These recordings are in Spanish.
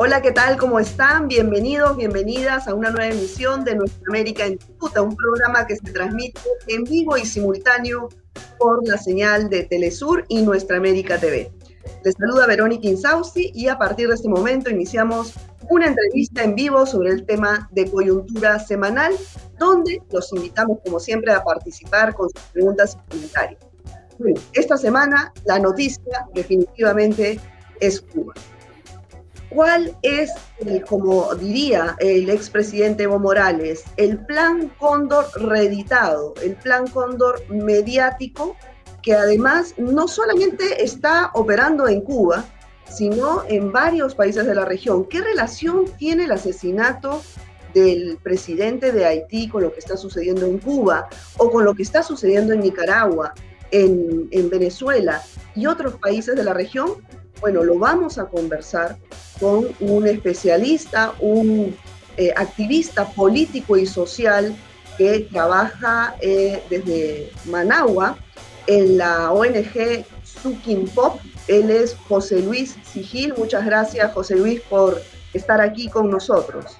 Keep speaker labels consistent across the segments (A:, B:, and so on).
A: Hola, ¿qué tal? ¿Cómo están? Bienvenidos, bienvenidas a una nueva emisión de Nuestra América en Disputa, un programa que se transmite en vivo y simultáneo por la señal de Telesur y Nuestra América TV. Les saluda Verónica Insausti y a partir de este momento iniciamos una entrevista en vivo sobre el tema de coyuntura semanal, donde los invitamos, como siempre, a participar con sus preguntas y comentarios. Esta semana la noticia definitivamente es Cuba. ¿Cuál es, como diría el expresidente Evo Morales, el plan Cóndor reeditado, el plan Cóndor mediático, que además no solamente está operando en Cuba, sino en varios países de la región? ¿Qué relación tiene el asesinato del presidente de Haití con lo que está sucediendo en Cuba o con lo que está sucediendo en Nicaragua, en, en Venezuela y otros países de la región? Bueno, lo vamos a conversar con un especialista, un eh, activista político y social que trabaja eh, desde Managua en la ONG Sukin Pop. Él es José Luis Sigil. Muchas gracias, José Luis, por estar aquí con nosotros.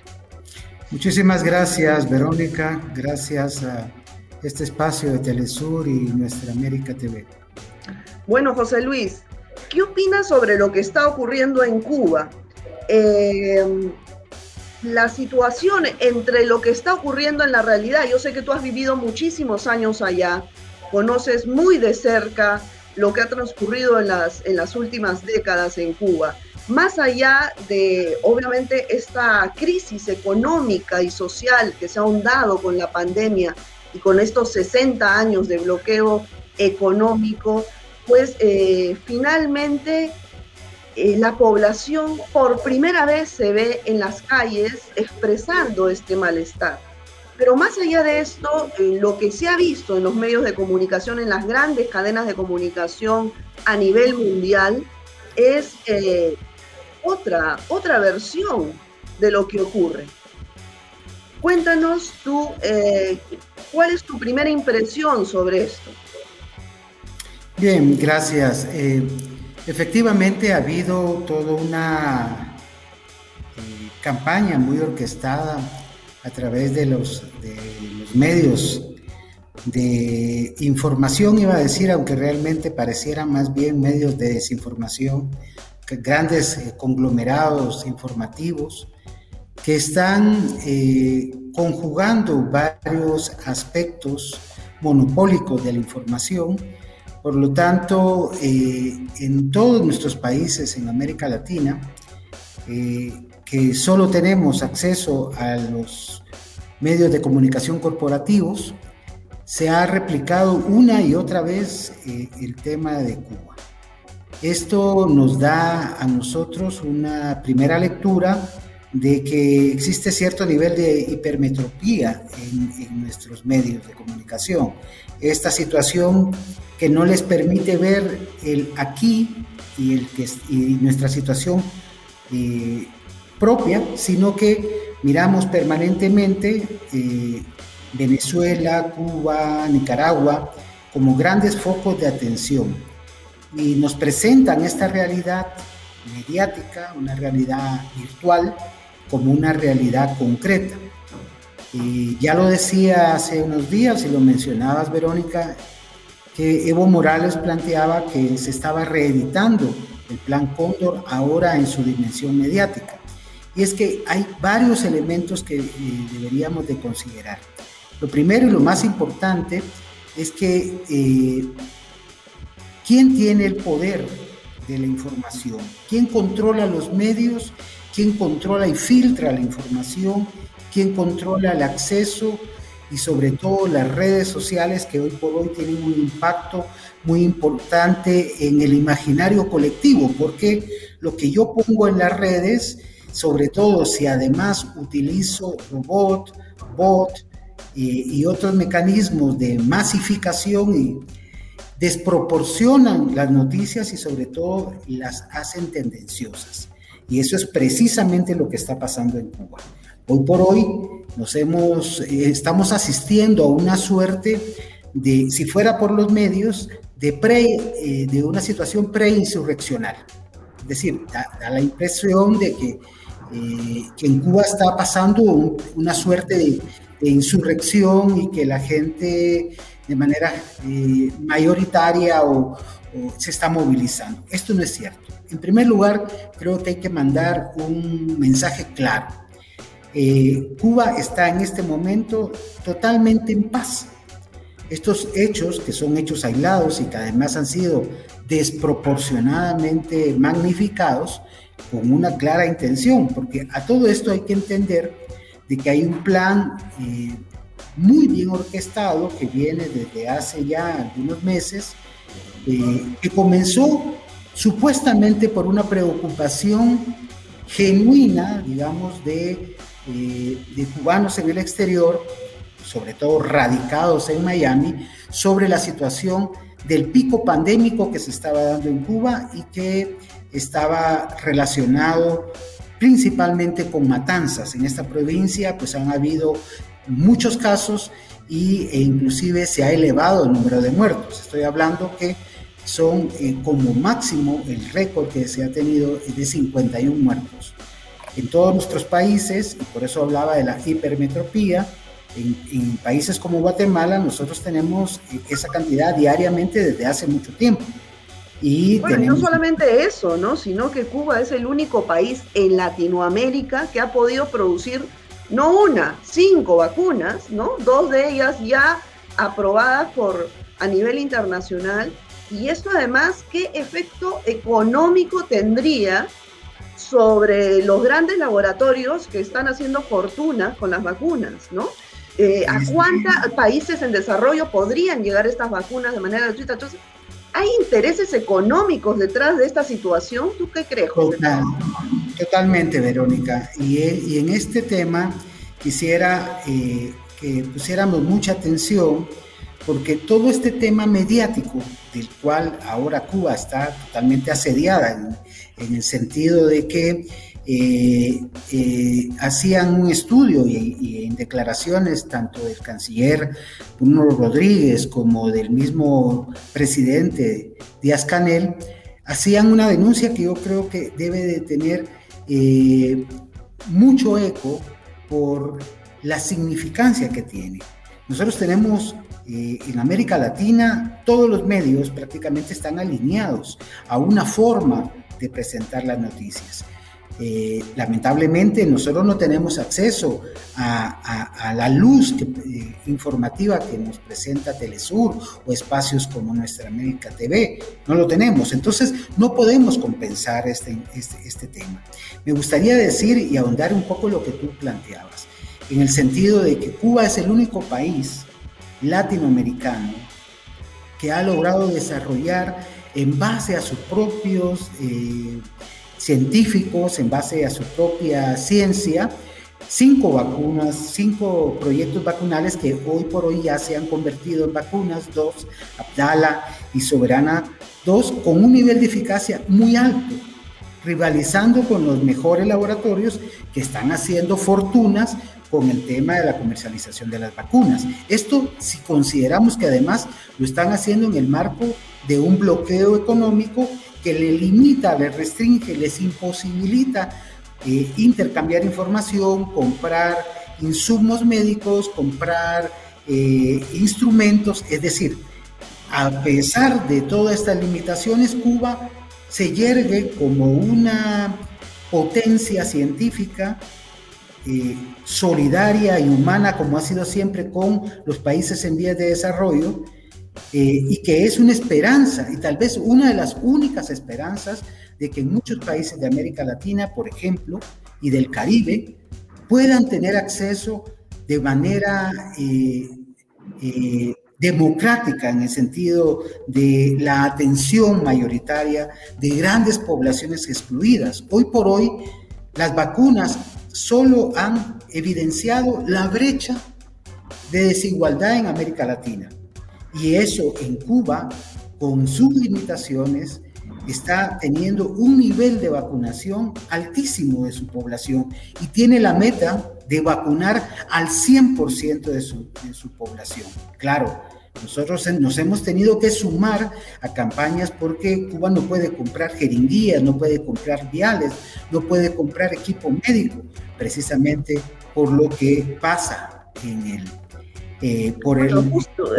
B: Muchísimas gracias, Verónica. Gracias a este espacio de Telesur y Nuestra América TV.
A: Bueno, José Luis, ¿Qué opinas sobre lo que está ocurriendo en Cuba? Eh, la situación entre lo que está ocurriendo en la realidad. Yo sé que tú has vivido muchísimos años allá, conoces muy de cerca lo que ha transcurrido en las, en las últimas décadas en Cuba. Más allá de, obviamente, esta crisis económica y social que se ha ahondado con la pandemia y con estos 60 años de bloqueo económico, pues eh, finalmente eh, la población por primera vez se ve en las calles expresando este malestar. Pero más allá de esto, eh, lo que se ha visto en los medios de comunicación, en las grandes cadenas de comunicación a nivel mundial, es otra, otra versión de lo que ocurre. Cuéntanos tú, ¿cuál es tu primera impresión sobre esto?
B: Bien, gracias. Eh, efectivamente ha habido toda una eh, campaña muy orquestada a través de los, medios de información, iba a decir, aunque realmente parecieran más bien medios de desinformación, grandes eh, conglomerados informativos que están conjugando varios aspectos monopólicos de la información por lo tanto, eh, en todos nuestros países en América Latina, eh, que solo tenemos acceso a los medios de comunicación corporativos, se ha replicado una y otra vez eh, el tema de Cuba. Esto nos da a nosotros una primera lectura de que existe cierto nivel de hipermetropía en, nuestros medios de comunicación. Esta situación que no les permite ver el aquí y, el que, nuestra situación eh, propia, sino que miramos permanentemente eh, Venezuela, Cuba, Nicaragua como grandes focos de atención y nos presentan esta realidad mediática, una realidad virtual, como una realidad concreta. Y ya lo decía hace unos días y lo mencionabas, Verónica, que Evo Morales planteaba que se estaba reeditando el plan Cóndor ahora en su dimensión mediática. Y es que hay varios elementos que eh, deberíamos de considerar. Lo primero y lo más importante es que eh, ¿quién tiene el poder de la información? ¿Quién controla los medios quién controla y filtra la información, quién controla el acceso y sobre todo las redes sociales que hoy por hoy tienen un impacto muy importante en el imaginario colectivo, porque lo que yo pongo en las redes, sobre todo si además utilizo robot, bot y, y otros mecanismos de masificación y desproporcionan las noticias y sobre todo las hacen tendenciosas. Y eso es precisamente lo que está pasando en Cuba. Hoy por hoy nos hemos, eh, estamos asistiendo a una suerte de, si fuera por los medios, de, pre, eh, de una situación preinsurreccional. Es decir, da, la impresión de que eh, que en Cuba está pasando una suerte de, insurrección y que la gente de manera mayoritaria o, se está movilizando. Esto no es cierto. En primer lugar, creo que hay que mandar un mensaje claro. Eh, Cuba está en este momento totalmente en paz. Estos hechos, que son hechos aislados y que además han sido desproporcionadamente magnificados, con una clara intención, porque a todo esto hay que entender de que hay un plan eh, muy bien orquestado que viene desde hace ya algunos meses, eh, que comenzó supuestamente por una preocupación genuina, digamos, de, eh, de cubanos en el exterior, sobre todo radicados en Miami, sobre la situación del pico pandémico que se estaba dando en Cuba y que estaba relacionado principalmente con matanzas. En esta provincia pues han habido muchos casos y, e inclusive se ha elevado el número de muertos. Estoy hablando que son eh, como máximo el récord que se ha tenido de 51 muertos. En todos nuestros países, y por eso hablaba de la hipermetropía, en, en países como Guatemala nosotros tenemos eh, esa cantidad diariamente desde hace mucho tiempo.
A: Y no solamente eso, ¿no? sino que Cuba es el único país en Latinoamérica que ha podido producir no una, cinco vacunas, ¿no? Dos de ellas ya aprobadas por a nivel internacional. Y esto además, ¿qué efecto económico tendría sobre los grandes laboratorios que están haciendo fortuna con las vacunas, ¿no? Eh, ¿A cuántos países en desarrollo podrían llegar estas vacunas de manera gratuita? Entonces, ¿Hay intereses económicos detrás de esta situación? ¿Tú qué crees?
B: totalmente, Verónica. Y, en este tema quisiera eh, que pusiéramos mucha atención porque todo este tema mediático del cual ahora Cuba está totalmente asediada en el sentido de que eh, eh, hacían un estudio y, en declaraciones tanto del canciller Bruno Rodríguez como del mismo presidente Díaz Canel, hacían una denuncia que yo creo que debe de tener eh, mucho eco por la significancia que tiene. Nosotros tenemos en América Latina, todos los medios prácticamente están alineados a una forma de presentar las noticias. Eh, lamentablemente nosotros no tenemos acceso a, la luz eh, informativa que nos presenta Telesur o espacios como Nuestra América TV. No lo tenemos. Entonces no podemos compensar este, este, este tema. Me gustaría decir y ahondar un poco lo que tú planteabas, en el sentido de que Cuba es el único país latinoamericano que ha logrado desarrollar en base a sus propios... Eh, científicos en base a su propia ciencia, cinco vacunas, cinco proyectos vacunales que hoy por hoy ya se han convertido en vacunas, dos, Abdala y Soberana, dos, con un nivel de eficacia muy alto, rivalizando con los mejores laboratorios que están haciendo fortunas con el tema de la comercialización de las vacunas. Esto si consideramos que además lo están haciendo en el marco de un bloqueo económico que le limita, le restringe, les imposibilita eh, intercambiar información, comprar insumos médicos, comprar eh, instrumentos, es decir, a pesar de todas estas limitaciones, Cuba se yergue como una potencia científica solidaria y humana como ha sido siempre con los países en vías de desarrollo, eh, y que es una esperanza y tal vez una de las únicas esperanzas de que muchos países de América Latina, por ejemplo, y del Caribe, puedan tener acceso de manera eh, eh, democrática en el sentido de la atención mayoritaria de grandes poblaciones excluidas. Hoy por hoy, las vacunas solo han evidenciado la brecha de desigualdad en América Latina. Y eso en Cuba, con sus limitaciones, está teniendo un nivel de vacunación altísimo de su población y tiene la meta de vacunar al 100% de su, de su población. Claro, Nosotros nos hemos tenido que sumar a campañas porque Cuba no puede comprar jeringuillas, no puede comprar viales, no puede comprar equipo médico, precisamente por lo que pasa en el
A: eh, por el,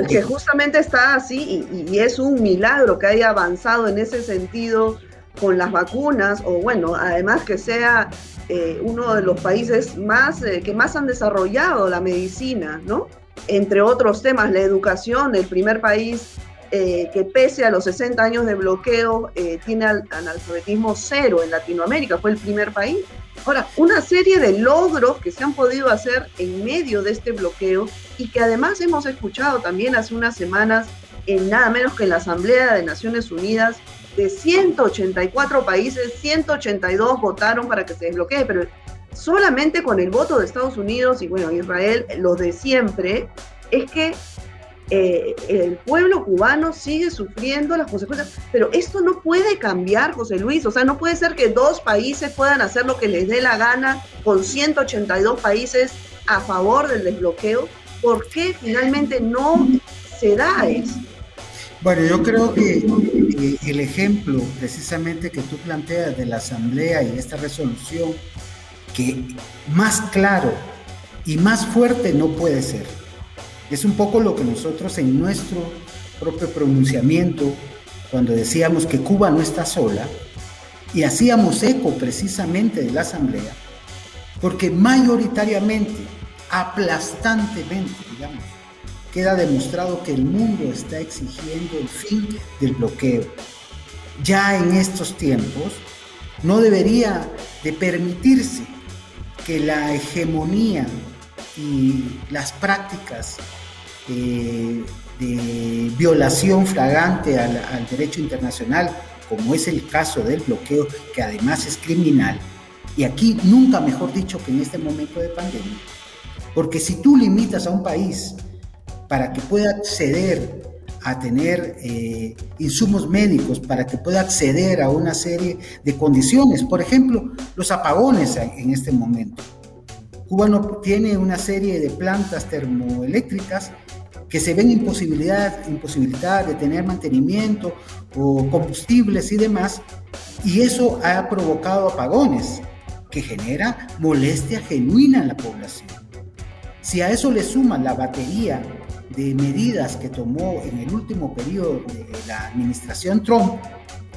A: que justamente está así y, es un milagro que haya avanzado en ese sentido con las vacunas o bueno, además que sea eh, uno de los países más eh, que más han desarrollado la medicina, ¿no? Entre otros temas, la educación, el primer país que pese a los 60 años de bloqueo tiene analfabetismo cero en Latinoamérica, fue el primer país. Ahora, una serie de logros que se han podido hacer en medio de este bloqueo y que además hemos escuchado también hace unas semanas en nada menos que en la Asamblea de Naciones Unidas, de 184 países, 182 votaron para que se desbloquee, pero solamente con el voto de Estados Unidos y bueno, Israel, los de siempre, es que eh, el pueblo cubano sigue sufriendo las consecuencias, pero esto no puede cambiar, José Luis, o sea, no puede ser que dos países puedan hacer lo que les dé la gana con 182 países a favor del desbloqueo. ¿Por qué finalmente no se da eso?
B: Bueno, yo creo que eh, el ejemplo precisamente que tú planteas de la Asamblea y esta resolución, que más claro y más fuerte no puede ser es un poco lo que nosotros en nuestro propio pronunciamiento, cuando decíamos que Cuba no está sola, y hacíamos eco precisamente de la Asamblea, porque mayoritariamente, aplastantemente, digamos, queda demostrado que el mundo está exigiendo el fin del bloqueo. Ya en estos tiempos no debería de permitirse que la hegemonía y las prácticas eh, de violación flagrante al, derecho internacional, como es el caso del bloqueo, que además es criminal, y aquí nunca mejor dicho que en este momento de pandemia, porque si tú limitas a un país para que pueda acceder a tener eh, insumos médicos, para que pueda acceder a una serie de condiciones, por ejemplo, los apagones en este momento. Cuba no tiene una serie de plantas termoeléctricas que se ven imposibilidad, imposibilidad de tener mantenimiento o combustibles y demás, y eso ha provocado apagones que genera molestia genuina en la población. Si a eso le suman la batería de medidas que tomó en el último periodo de la administración Trump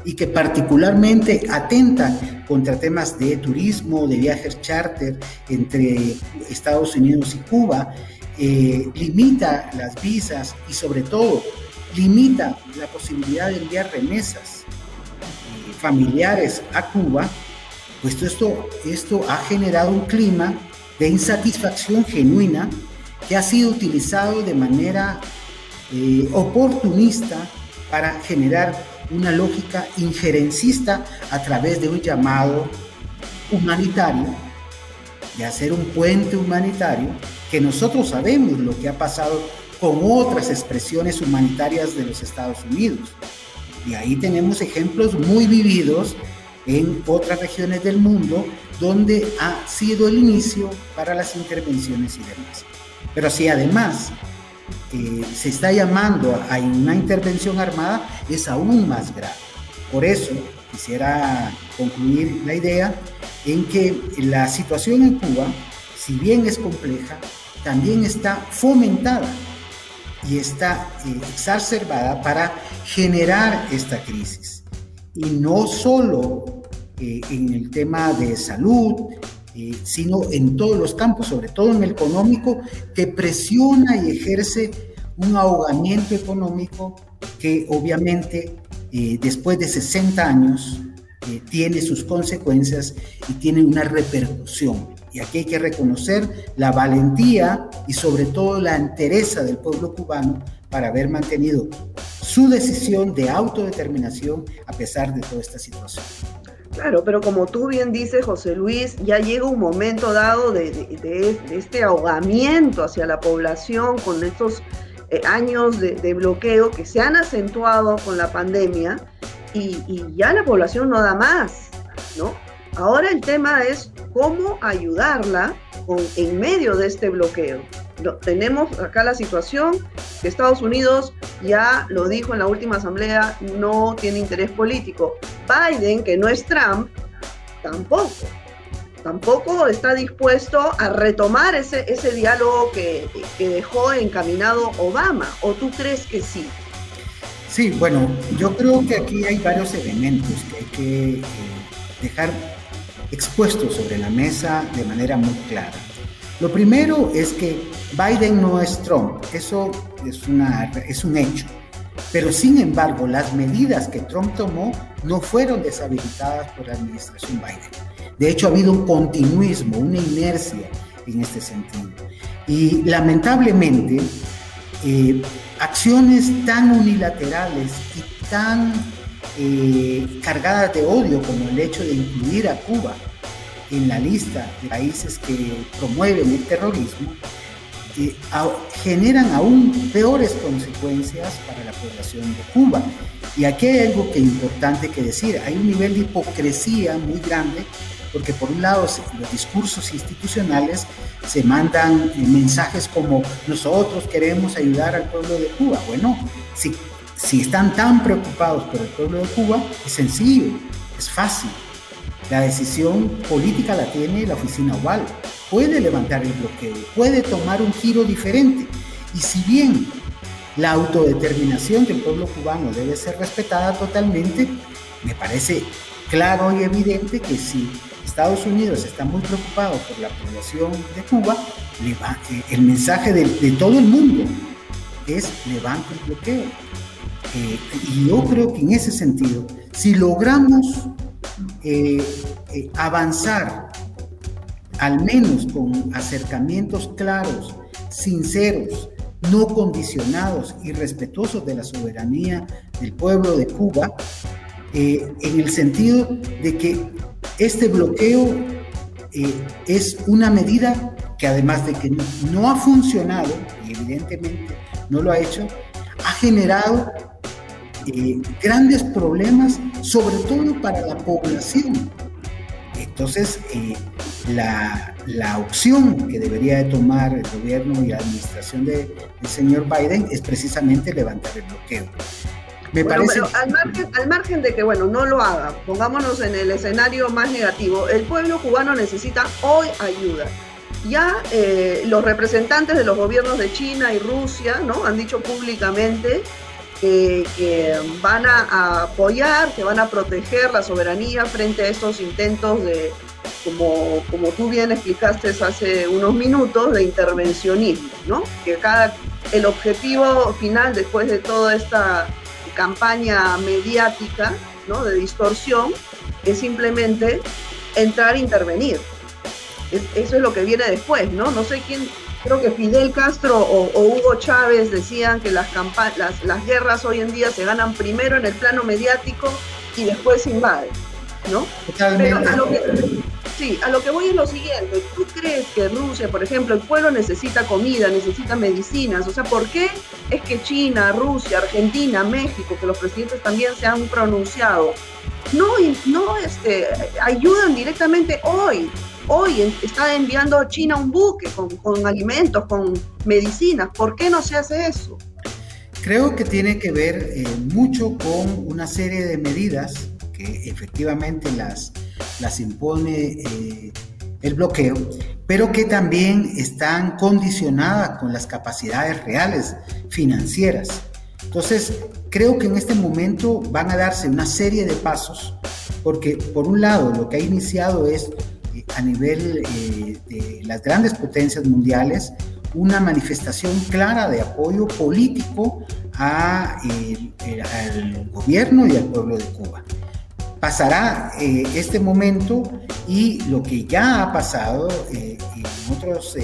B: y que particularmente atentan contra temas de turismo, de viajes charter entre Estados Unidos y Cuba, eh, limita las visas y sobre todo limita la posibilidad de enviar remesas eh, familiares a Cuba, pues esto, esto ha generado un clima de insatisfacción genuina ha sido utilizado de manera eh, oportunista para generar una lógica injerencista a través de un llamado humanitario, de hacer un puente humanitario que nosotros sabemos lo que ha pasado con otras expresiones humanitarias de los Estados Unidos. Y ahí tenemos ejemplos muy vividos en otras regiones del mundo donde ha sido el inicio para las intervenciones y demás. Pero si además eh, se está llamando a una intervención armada, es aún más grave. Por eso quisiera concluir la idea en que la situación en Cuba, si bien es compleja, también está fomentada y está eh, exacerbada para generar esta crisis. Y no solo eh, en el tema de salud, eh, sino en todos los campos, sobre todo en el económico, que presiona y ejerce un ahogamiento económico que obviamente después de 60 años tiene sus consecuencias y tiene una repercusión y aquí hay que reconocer la valentía y sobre todo la entereza del pueblo cubano para haber mantenido su decisión de autodeterminación a pesar de toda esta situación.
A: Claro, pero como tú bien dices, José Luis, ya llega un momento dado de, este ahogamiento hacia la población con estos eh, años de, bloqueo que se han acentuado con la pandemia y, ya la población no da más, ¿no? Ahora el tema es cómo ayudarla en medio de este bloqueo. Tenemos acá la situación que Estados Unidos ya lo dijo en la última asamblea, no tiene interés político. Biden, que no es Trump, tampoco. Tampoco está dispuesto a retomar ese, ese diálogo que, dejó encaminado Obama. ¿O tú crees que sí?
B: Sí, bueno, yo creo que aquí hay varios elementos que hay que eh, dejar expuestos sobre la mesa de manera muy clara. Lo primero es que Biden no es Trump, eso es, una, es un hecho. Pero sin embargo, las medidas que Trump tomó no fueron deshabilitadas por la administración Biden. De hecho, ha habido un continuismo, una inercia en este sentido. Y lamentablemente, eh, acciones tan unilaterales y tan eh, cargadas de odio como el hecho de incluir a Cuba en la lista de países que promueven el terrorismo, eh, generan aún peores consecuencias para la población de Cuba. Y aquí hay algo que es importante que decir, hay un nivel de hipocresía muy grande, porque por un lado los discursos institucionales se mandan eh, mensajes como nosotros queremos ayudar al pueblo de Cuba. Bueno, si, si están tan preocupados por el pueblo de Cuba, es sencillo, es fácil la decisión política la tiene la oficina oval. Puede levantar el bloqueo, puede tomar un giro diferente. Y si bien la autodeterminación del pueblo cubano debe ser respetada totalmente, me parece claro y evidente que si Estados Unidos está muy preocupado por la población de Cuba, eh, el mensaje de, todo el mundo es levante el bloqueo. Eh, y yo creo que en ese sentido, si logramos eh, eh, avanzar, al menos con acercamientos claros, sinceros, no condicionados y respetuosos de la soberanía del pueblo de Cuba, eh, en el sentido de que este bloqueo es una medida que además de que no ha funcionado, y evidentemente no lo ha hecho, ha generado eh, grandes problemas, sobre todo para la población. Entonces, eh, la, la, opción que debería de tomar el gobierno y la administración del señor Biden es precisamente levantar el bloqueo.
A: Me parece... al, margen, al margen de que, bueno, no lo haga, pongámonos en el escenario más negativo, el pueblo cubano necesita hoy ayuda. Ya eh, los representantes de los gobiernos de China y Rusia ¿no? han dicho públicamente que, van a, apoyar, que van a proteger la soberanía frente a estos intentos de, como, como tú bien explicaste hace unos minutos, de intervencionismo, ¿no? Que cada, el objetivo final después de toda esta campaña mediática, ¿no? De distorsión, es simplemente entrar a intervenir. eso es lo que viene después, ¿no? No sé quién, creo que Fidel Castro o, Hugo Chávez decían que las, las, las, guerras hoy en día se ganan primero en el plano mediático y después se invaden, ¿no? Pero a lo que, sí, a lo que voy es lo siguiente, ¿tú crees que Rusia, por ejemplo, el pueblo necesita comida, necesita medicinas? O sea, ¿por qué es que China, Rusia, Argentina, México, que los presidentes también se han pronunciado, no, no este, ayudan directamente hoy hoy está enviando a China un buque con, alimentos, con medicinas. ¿Por qué no se hace eso?
B: Creo que tiene que ver eh, mucho con una serie de medidas que efectivamente las, las impone eh, el bloqueo, pero que también están condicionadas con las capacidades reales financieras. Entonces, creo que en este momento van a darse una serie de pasos, porque por un lado lo que ha iniciado es a nivel eh, de las grandes potencias mundiales una manifestación clara de apoyo político a, al gobierno y al pueblo de Cuba. Pasará eh, este momento y lo que ya ha pasado eh, en, otros,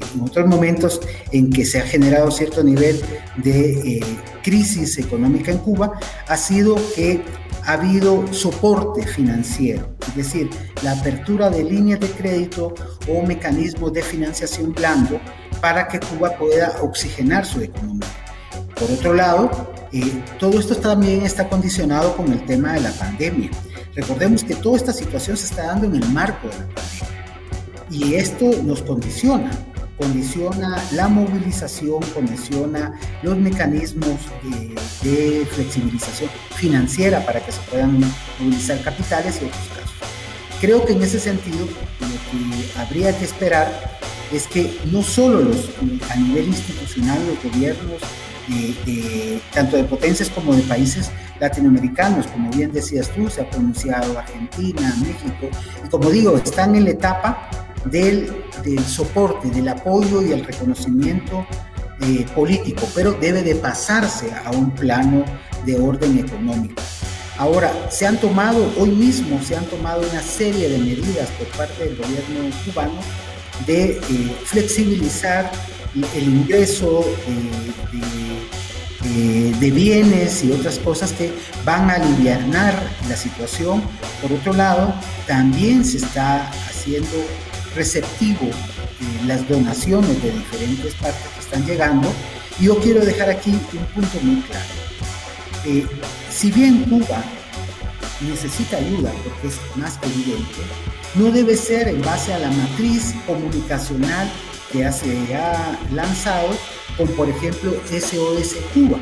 B: en otros momentos en que se ha generado cierto nivel de crisis económica en Cuba ha sido que ha habido soporte financiero, es decir, la apertura de líneas de crédito o mecanismos de financiación blando para que Cuba pueda oxigenar su economía. Por otro lado, eh, todo esto también está condicionado con el tema de la pandemia. Recordemos que toda esta situación se está dando en el marco de la pandemia y esto nos condiciona. Condiciona la movilización, condiciona los mecanismos de, flexibilización financiera para que se puedan movilizar capitales y otros casos. Creo que en ese sentido lo que habría que esperar es que no solo los, a nivel institucional los gobiernos, tanto de potencias como de países latinoamericanos, como bien decías tú, se ha pronunciado Argentina, México, y como digo, están en la etapa del, soporte, del apoyo y el reconocimiento eh, político, pero debe de pasarse a un plano de orden económico. Ahora, se han tomado, hoy mismo se han tomado una serie de medidas por parte del gobierno cubano de eh, flexibilizar el ingreso de, de, bienes y otras cosas que van a aliviar la situación. Por otro lado, también se está haciendo receptivo eh, las donaciones de diferentes partes que están llegando. Y yo quiero dejar aquí un punto muy claro. Eh, si bien Cuba necesita ayuda, porque es más que evidente, no debe ser en base a la matriz comunicacional que se ha lanzado con, por ejemplo, SOS Cuba.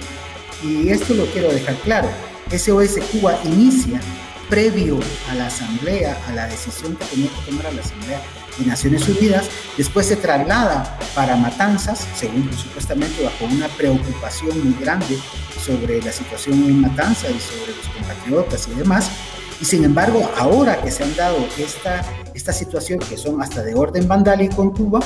B: Y esto lo quiero dejar claro. SOS Cuba inicia previo a la asamblea, a la decisión que tenía que tomar la asamblea de Naciones Unidas, después se traslada para Matanzas, según supuestamente bajo una preocupación muy grande sobre la situación en Matanzas y sobre los compatriotas y demás. Y sin embargo, ahora que se han dado esta, esta situación, que son hasta de orden vandálico en Cuba,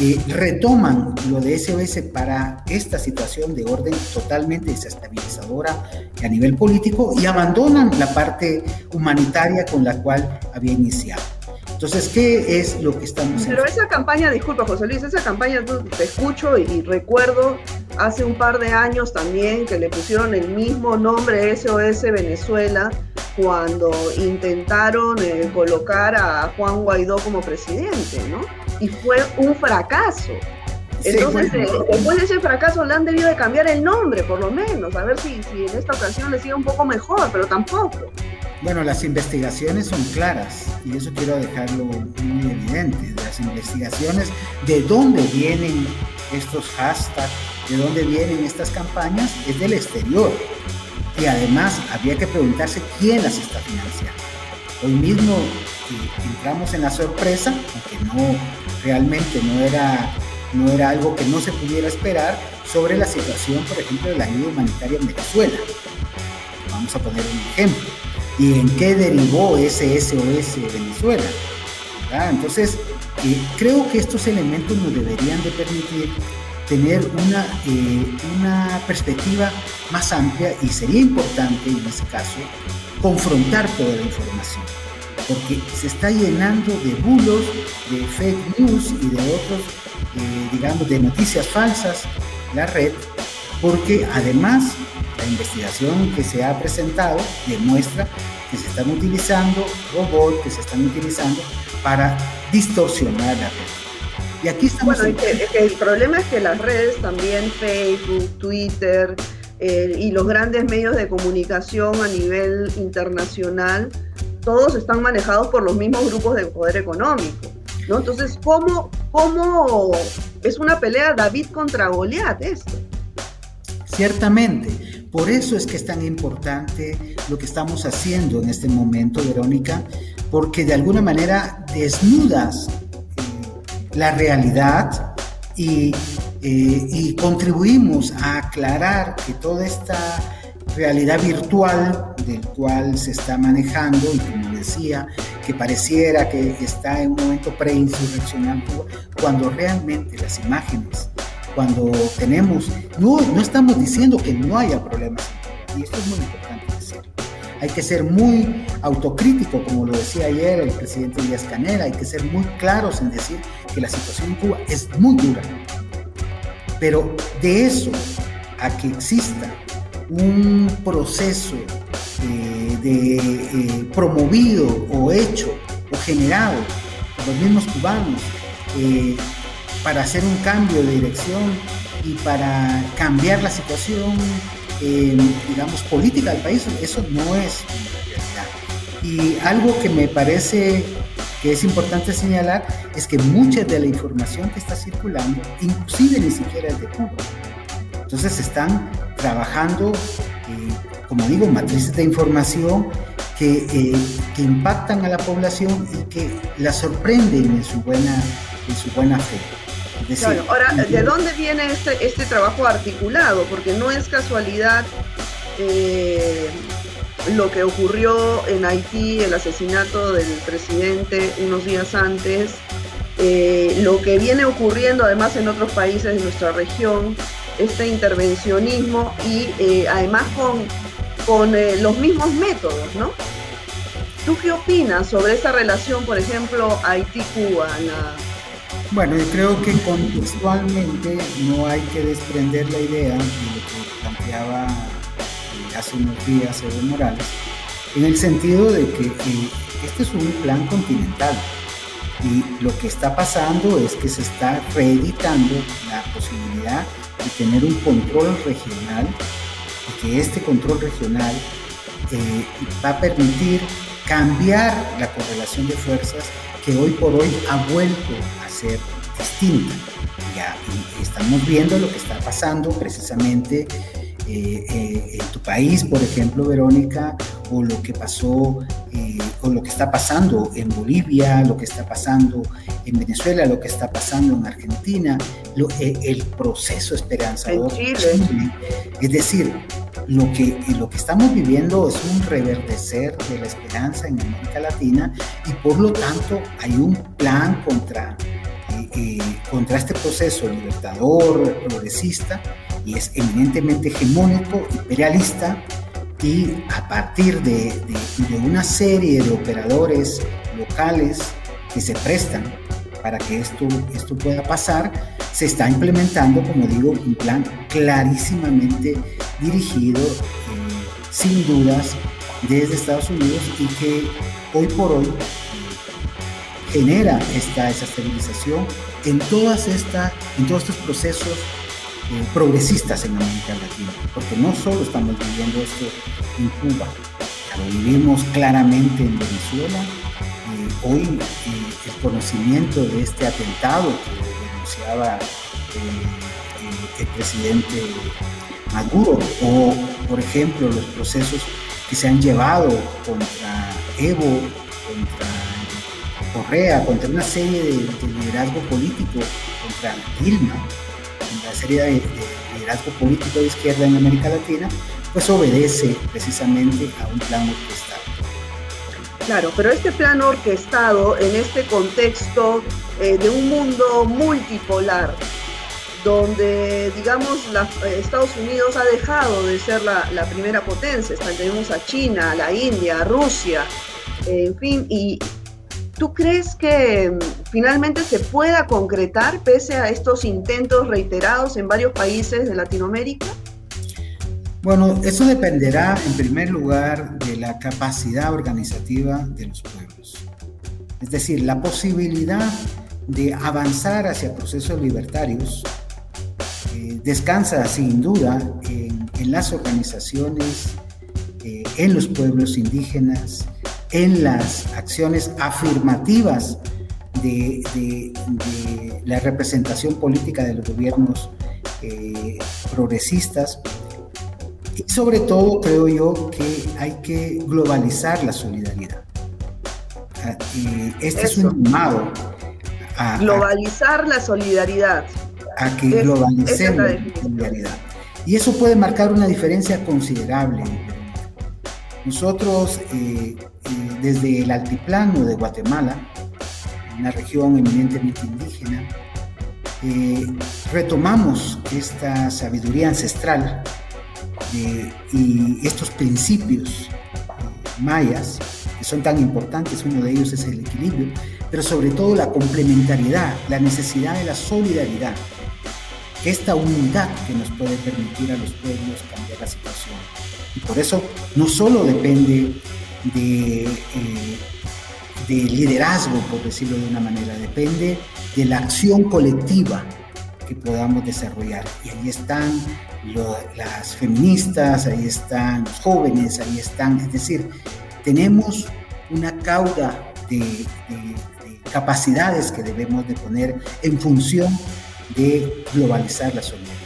B: eh, retoman lo de SOS para esta situación de orden totalmente desestabilizadora a nivel político y abandonan la parte humanitaria con la cual había iniciado. Entonces, ¿qué es lo que estamos
A: Pero esa campaña, disculpa José Luis, esa campaña te escucho y, recuerdo hace un par de años también que le pusieron el mismo nombre SOS Venezuela cuando intentaron eh, colocar a Juan Guaidó como presidente, ¿no? Y fue un fracaso. Entonces, eh, después de ese fracaso le han debido de cambiar el nombre, por lo menos, a ver si, si en esta ocasión le sigue un poco mejor, pero tampoco.
B: Bueno, las investigaciones son claras y eso quiero dejarlo muy evidente. Las investigaciones de dónde vienen estos hashtags, de dónde vienen estas campañas, es del exterior. Y además habría que preguntarse quién las está financiando. Hoy mismo eh, entramos en la sorpresa, aunque no realmente no era, no era algo que no se pudiera esperar, sobre la situación, por ejemplo, de la ayuda humanitaria en Venezuela. Vamos a poner un ejemplo y en qué derivó ese SOS Venezuela. Entonces, eh, creo que estos elementos nos deberían de permitir tener una, eh, una perspectiva más amplia y sería importante en ese caso confrontar toda la información, porque se está llenando de bulos, de fake news y de otros, eh, digamos, de noticias falsas la red, porque además la investigación que se ha presentado demuestra que se están utilizando robots, que se están utilizando para distorsionar la red.
A: Y aquí estamos... Bueno, el problema es que las redes también, Facebook, Twitter eh, y los grandes medios de comunicación a nivel internacional, todos están manejados por los mismos grupos de poder económico. ¿no? Entonces, ¿cómo, ¿cómo es una pelea David contra Goliat esto?
B: Ciertamente, por eso es que es tan importante lo que estamos haciendo en este momento, Verónica, porque de alguna manera desnudas eh, la realidad y, eh, y contribuimos a aclarar que toda esta realidad virtual del cual se está manejando y como decía, que pareciera que está en un momento preinsurreccional, cuando realmente las imágenes cuando tenemos, no, no estamos diciendo que no haya problemas, y esto es muy importante decir. Hay que ser muy autocrítico, como lo decía ayer el presidente Díaz Canel, hay que ser muy claros en decir que la situación en Cuba es muy dura. Pero de eso a que exista un proceso eh, de, eh, promovido o hecho o generado por los mismos cubanos, eh, para hacer un cambio de dirección y para cambiar la situación, eh, digamos, política del país. Eso no es realidad. Y algo que me parece que es importante señalar es que mucha de la información que está circulando, inclusive ni siquiera es de Cuba. Entonces están trabajando, eh, como digo, matrices de información que, eh, que, impactan a la población y que la sorprenden en su buena, en su buena fe.
A: Claro, ahora, ¿de dónde viene este, este trabajo articulado? Porque no es casualidad eh, lo que ocurrió en Haití, el asesinato del presidente unos días antes, eh, lo que viene ocurriendo además en otros países de nuestra región, este intervencionismo y eh, además con, con los mismos métodos, ¿no? ¿Tú qué opinas sobre esa relación, por ejemplo, Haití-Cuba?
B: Bueno, yo creo que contextualmente no hay que desprender la idea de lo que planteaba hace unos días Evo Morales, en el sentido de que este es un plan continental y lo que está pasando es que se está reeditando la posibilidad de tener un control regional y que este control regional eh, va a permitir cambiar la correlación de fuerzas que hoy por hoy ha vuelto a ser distinta. Ya estamos viendo lo que está pasando precisamente eh, eh, en tu país, por ejemplo, Verónica, o lo que pasó, eh, o lo que está pasando en Bolivia, lo que está pasando en Venezuela, lo que está pasando en Argentina, el proceso esperanzador.
A: En Chile.
B: Es decir, lo que, lo que estamos viviendo es un reverdecer de la esperanza en América Latina y por lo tanto hay un plan contra, contra este proceso libertador, progresista, y es eminentemente hegemónico, imperialista, y a partir de, una serie de operadores locales que se prestan para que esto, esto pueda pasar, se está implementando, como digo, un plan clarísimamente dirigido, sin dudas, desde Estados Unidos y que hoy por hoy genera esta desestabilización en, todas en todos estos procesos eh, progresistas en América Latina, porque no solo estamos viviendo esto en Cuba, lo vivimos claramente en Venezuela. Eh, hoy eh, el conocimiento de este atentado denunciaba el presidente Maduro, o por ejemplo los procesos que se han llevado contra Evo, contra Correa, contra una serie de, de liderazgo político, contra Dilma, la serie de, liderazgo político de izquierda en América Latina, pues obedece precisamente a un plan orquestado.
A: Claro, pero este plan orquestado en este contexto eh, de un mundo multipolar, donde, digamos, eh, Estados Unidos ha dejado de ser la, la primera potencia, tenemos a China, a la India, a Rusia, en fin, y, ¿Tú crees que mm, finalmente se pueda concretar pese a estos intentos reiterados en varios países de Latinoamérica?
B: Bueno, eso dependerá en primer lugar de la capacidad organizativa de los pueblos. Es decir, la posibilidad de avanzar hacia procesos libertarios eh, descansa sin duda en, las organizaciones, eh, en los pueblos indígenas, en las acciones afirmativas de, la representación política de los gobiernos eh, progresistas. Y sobre todo creo yo que hay que globalizar la solidaridad. Ah, este es un llamado
A: a globalizar la solidaridad.
B: A que globalicemos la solidaridad. Y eso puede marcar una diferencia considerable. Nosotros eh, desde el altiplano de Guatemala, una región eminentemente indígena, eh, retomamos esta sabiduría ancestral y estos principios eh, mayas, que son tan importantes, uno de ellos es el equilibrio, pero sobre todo la complementariedad, la necesidad de la solidaridad, esta unidad que nos puede permitir a los pueblos cambiar la situación. Y por eso no solo depende de, eh, de liderazgo, por decirlo de una manera, depende de la acción colectiva que podamos desarrollar. Y ahí están las feministas, ahí están los jóvenes, ahí están, es decir, tenemos una cauda de, capacidades que debemos de poner en función de globalizar la solidaridad.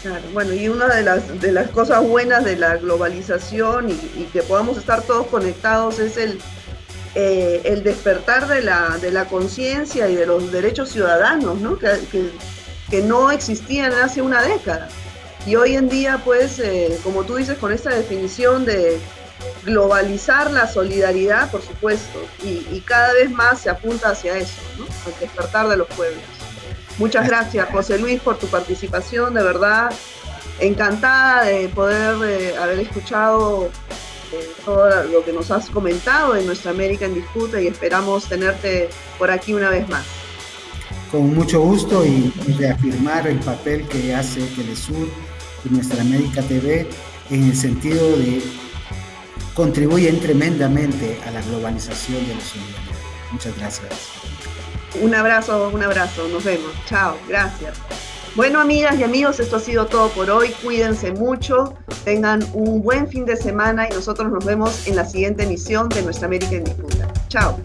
A: Claro, bueno, y una de las, de las cosas buenas de la globalización y, que podamos estar todos conectados es el, eh, el despertar de la, de la conciencia y de los derechos ciudadanos, ¿no? Que, que, no existían hace una década. Y hoy en día, pues, eh, como tú dices, con esta definición de globalizar la solidaridad, por supuesto, y, cada vez más se apunta hacia eso, al despertar de los pueblos. Muchas gracias, José Luis, por tu participación, de verdad, encantada de poder eh, haber escuchado eh, todo lo que nos has comentado en nuestra América en Disputa y esperamos tenerte por aquí una vez más.
B: Con mucho gusto y reafirmar el papel que hace Telesur y nuestra América TV en el sentido de contribuyen tremendamente a la globalización de los unidades. Muchas gracias.
A: Un abrazo, un abrazo, nos vemos. Chao, gracias. Bueno, amigas y amigos, esto ha sido todo por hoy. Cuídense mucho, tengan un buen fin de semana y nosotros nos vemos en la siguiente emisión de Nuestra América en Disputa. Chao.